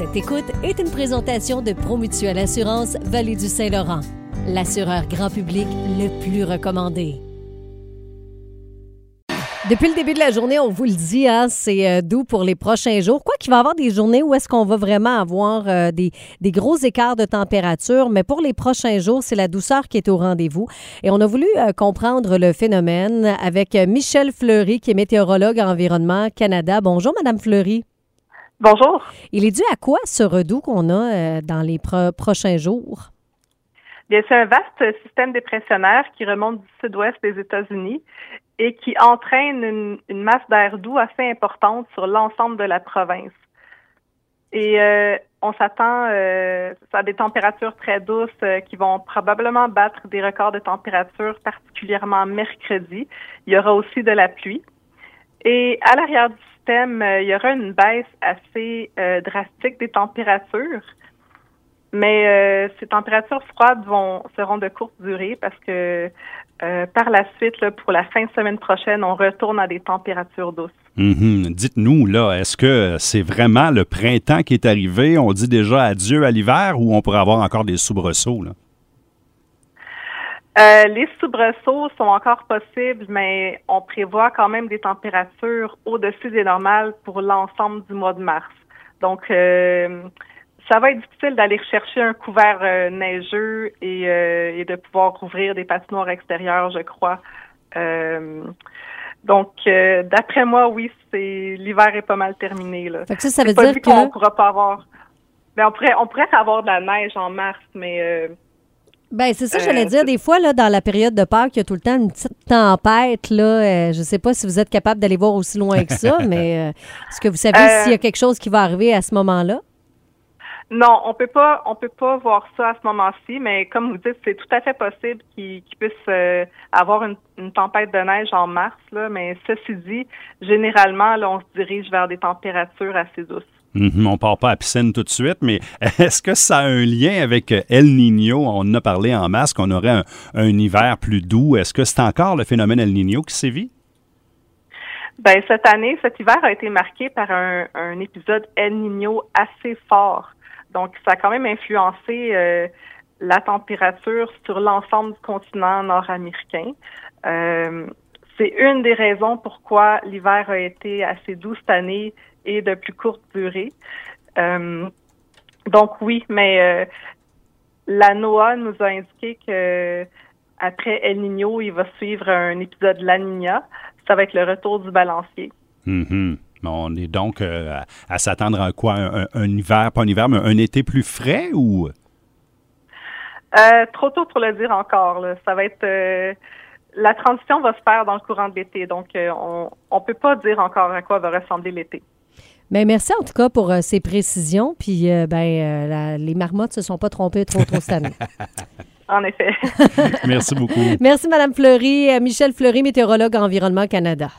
Cette écoute est une présentation de Promutuelle Assurance Vallée du Saint-Laurent, l'assureur grand public le plus recommandé. Depuis le début de la journée, on vous le dit, hein, c'est euh, doux pour les prochains jours. Quoi qu'il va y avoir des journées où est-ce qu'on va vraiment avoir euh, des, gros écarts de température, mais pour les prochains jours, c'est la douceur qui est au rendez-vous. Et on a voulu euh, comprendre le phénomène avec Michel Fleury, qui est météorologue à Environnement Canada. Bonjour, Madame Fleury. Bonjour. Il est dû à quoi ce redout qu'on a dans les pro- prochains jours? Bien, c'est un vaste système dépressionnaire qui remonte du sud-ouest des États-Unis et qui entraîne une, une masse d'air doux assez importante sur l'ensemble de la province. Et euh, on s'attend euh, à des températures très douces euh, qui vont probablement battre des records de température, particulièrement mercredi. Il y aura aussi de la pluie. Et à l'arrière du euh, il y aura une baisse assez euh, drastique des températures. Mais euh, ces températures froides vont seront de courte durée parce que par la suite, pour la fin de semaine prochaine, on retourne à des températures douces. Mhm. Dites-nous, là, est-ce que c'est vraiment le printemps qui est arrivé? On dit déjà adieu à l'hiver ou on pourrait avoir encore des soubresauts? Là? Euh, les soubresauts sont encore possibles, mais on prévoit quand même des températures au-dessus des normales pour l'ensemble du mois de mars. Donc, euh, ça va être difficile d'aller rechercher un couvert euh, neigeux et, euh, et de pouvoir rouvrir des patinoires extérieures, je crois. Euh, donc, euh, d'après moi, oui, c'est l'hiver est pas mal terminé. Là. Fait que ça, ça veut pas dire qu'on que... pourra pas avoir. Mais on pourrait, on pourrait avoir de la neige en mars, mais euh, Ben, c'est ça, Euh, j'allais dire. Des fois, là, dans la période de Pâques, il y a tout le temps une petite tempête. Là, euh, je ne sais pas si vous êtes capable d'aller voir aussi loin que ça, mais euh, est-ce que vous savez Euh, s'il y a quelque chose qui va arriver à ce moment-là? Non, on peut pas, on peut pas voir ça à ce moment-ci, mais comme vous dites, c'est tout à fait possible qu'il qu'il puisse euh, avoir une, une tempête de neige en mars. Là, mais ceci dit, généralement, là, on se dirige vers des températures assez douces. Mhm, On part pas à piscine tout de suite, mais est-ce que ça a un lien avec El Niño? On en a parlé en masse qu'on aurait un, hiver plus doux. Est-ce que c'est encore le phénomène El Niño qui sévit? Ben cette année, cet hiver a été marqué par un, un épisode El Niño assez fort. Donc, ça a quand même influencé euh, la température sur l'ensemble du continent nord-américain. Euh, c'est une des raisons pourquoi l'hiver a été assez doux cette année et de plus courte durée. Euh, donc oui, mais euh, la NOAA nous a indiqué que après El Niño, il va suivre un épisode La Niña. Ça va être le retour du balancier. Mhm. On est donc euh, à, à s'attendre à quoi? Un, un- un hiver, pas un hiver, mais un été plus frais ou? Euh, trop tôt pour le dire encore. Là. Ça va être euh, la transition va se faire dans le courant de l'été, donc euh, on on peut pas dire encore à quoi va ressembler l'été. Ben, merci en tout cas pour euh, ces précisions. Puis, euh, ben, euh, la- les marmottes se sont pas trompées trop, trop cette année. En effet. Merci beaucoup. merci, Madame Fleury. Euh, Michel Fleury, météorologue à Environnement Canada.